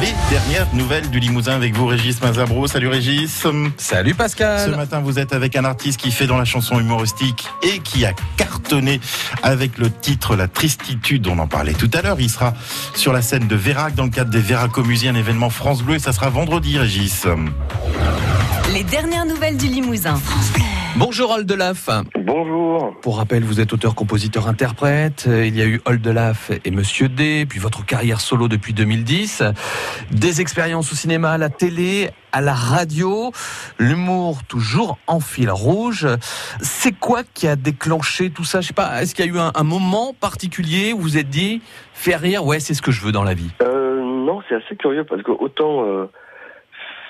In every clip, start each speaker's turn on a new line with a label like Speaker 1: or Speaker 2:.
Speaker 1: Les dernières nouvelles du Limousin avec vous, Régis Mazabro. Salut Régis.
Speaker 2: Salut Pascal.
Speaker 1: Ce matin, vous êtes avec un artiste qui fait dans la chanson humoristique et qui a cartonné avec le titre La Tristitude. On en parlait tout à l'heure. Il sera sur la scène de Vérac dans le cadre des Véracomusies, un événement France Bleu. Et ça sera vendredi, Régis.
Speaker 3: Les dernières nouvelles du Limousin.
Speaker 2: Bonjour Oldelaf.
Speaker 4: Bonjour.
Speaker 2: Pour rappel, vous êtes auteur, compositeur, interprète. Il y a eu Oldelaf et Monsieur D, puis votre carrière solo depuis 2010. Des expériences au cinéma, à la télé, à la radio. L'humour toujours en fil rouge. C'est quoi qui a déclenché tout ça? Je sais pas, est-ce qu'il y a eu un, un, moment particulier où vous vous êtes dit, faire rire, ouais, c'est ce que je veux dans la vie?
Speaker 4: Euh, Non, c'est assez curieux parce que autant... Euh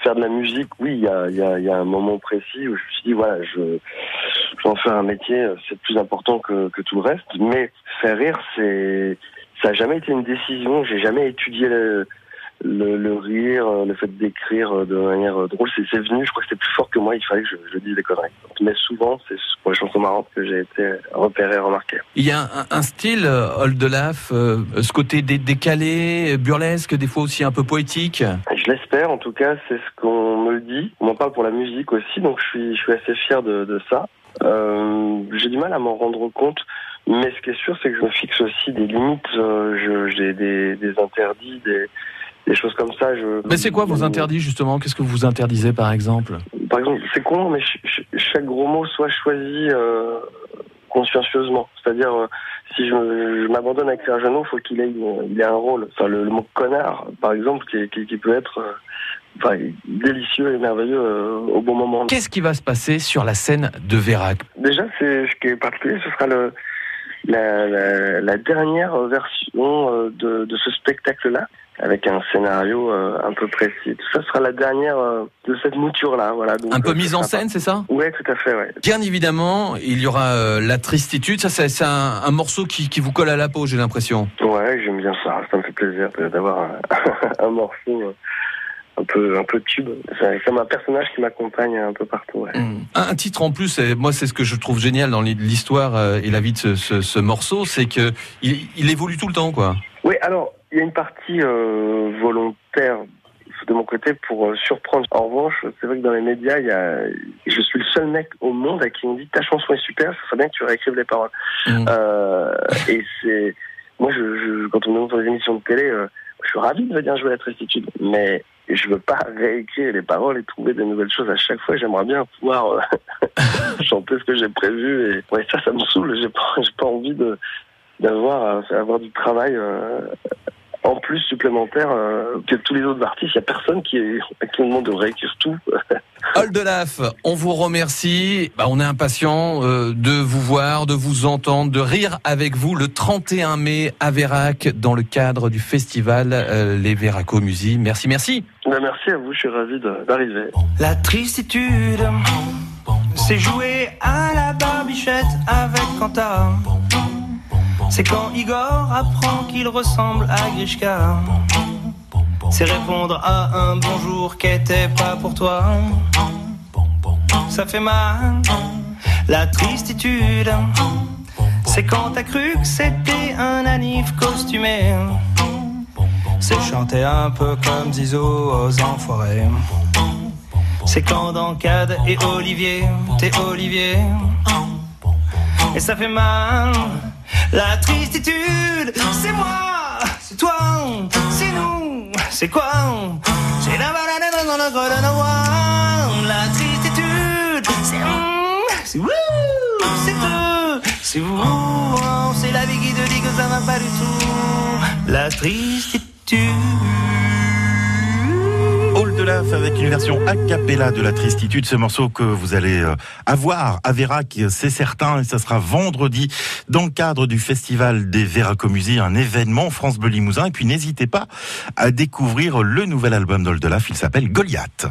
Speaker 4: faire de la musique, oui, il y a, un moment précis où je me suis dit, voilà, je, vais en faire un métier, c'est plus important que, tout le reste. Mais faire rire, c'est, ça n'a jamais été une décision. J'ai jamais étudié le, rire, le fait d'écrire de manière drôle, c'est venu. Je crois que c'était plus fort que moi. Il fallait que je, je dise des conneries. Mais souvent, c'est pour les chansons marrantes que j'ai été repéré, remarqué.
Speaker 2: Il y a un, style, Old Olaf, euh, ce côté dé décalé, burlesque, des fois aussi un peu poétique?
Speaker 4: Je l'espère. En tout cas, c'est ce qu'on me le dit. On m'en parle pour la musique aussi, donc je suis, je suis assez fier de, de ça. Euh, j'ai du mal à m'en rendre compte. Mais ce qui est sûr, c'est que je me fixe aussi des limites. Euh, j'ai des, des interdits, des, des choses comme ça. Je...
Speaker 2: Mais c'est quoi vos interdits justement? Qu'est-ce que vous interdisez par exemple?
Speaker 4: Par exemple, c'est con, mais chaque gros mot soit choisi euh, consciencieusement. C'est-à-dire, euh, si je, je m'abandonne à écrire Jeannot, il faut qu'il ait, il ait un rôle. Enfin, le, le, mot connard, par exemple, qui, qui, qui peut être euh, enfin, délicieux et merveilleux euh, au bon moment.
Speaker 2: Qu'est-ce qui va se passer sur la scène de Vérac
Speaker 4: Déjà, c'est ce qui est particulier, ce sera le la, la, la dernière version de, de ce spectacle-là avec un scénario euh, un peu précis. Tout ça sera la dernière euh, de cette mouture-là. Voilà.
Speaker 2: Donc, un peu euh, mise en scène, c'est ça?
Speaker 4: Oui, tout à fait. Ouais.
Speaker 2: Bien évidemment, il y aura euh, la tristitude. Ça, c'est un, un, morceau qui, qui, vous colle à la peau, j'ai l'impression.
Speaker 4: Ouais, j'aime bien ça. Ça me fait plaisir d'avoir un, un, morceau un peu un peu tube. C'est comme un personnage qui m'accompagne un peu partout. Ouais.
Speaker 2: Mmh. Un titre en plus, moi c'est ce que je trouve génial dans l'histoire et la vie de ce, ce, ce morceau, c'est que il, il évolue tout le temps, quoi.
Speaker 4: Oui, alors il y a une partie euh, volontaire de mon côté pour euh, surprendre. En revanche, c'est vrai que dans les médias, il y a, je suis le seul mec au monde à qui on dit ta chanson est super, ça serait bien que tu réécrives les paroles. Mmh. Euh, et c'est, moi, je, je, quand on me demande dans les émissions de télé, euh, je suis ravi de venir jouer la tristitude, mais je veux pas réécrire les paroles et trouver de nouvelles choses à chaque fois. J'aimerais bien pouvoir euh, chanter ce que j'ai prévu. Et ça, ça me saoule. J'ai pas, pas envie d'avoir avoir du travail euh, en plus supplémentaire euh, que tous les autres artistes. Il n'y a personne qui, est, qui me demande de réécrire tout.
Speaker 2: Oldelaf, on vous remercie. Bah, on est impatient euh, de vous voir, de vous entendre, de rire avec vous le 31 mai à Vérac dans le cadre du festival euh, Les Véracomusies. Merci, merci.
Speaker 4: Ben, merci à vous, je suis ravi d'arriver.
Speaker 5: La tristitude, c'est jouer à la barbichette avec Quentin. C'est quand Igor apprend qu'il ressemble à Grishka. C'est répondre à un bonjour qui était pas pour toi. Ça fait mal, la tristitude. C'est quand t'as cru que c'était un anif costumé. C'est chanter un peu comme Zizo aux enfoirés. C'est quand dans Cad et Olivier, t'es Olivier. Et ça fait mal. La tristitude, c'est moi, c'est toi, c'est nous, c'est quoi? C'est la balade dans le. La tristitude, c'est c'est vous, c'est eux, c'est vous. C'est la vie qui te dit que ça va pas du tout. La tristitude.
Speaker 1: Avec une version a cappella de la tristitude, ce morceau que vous allez avoir à Vérac, c'est certain, et ça sera vendredi dans le cadre du festival des Véracomusies, un événement France Bleu Limousin. Et puis n'hésitez pas à découvrir le nouvel album d'Oldelaf, il s'appelle Goliath.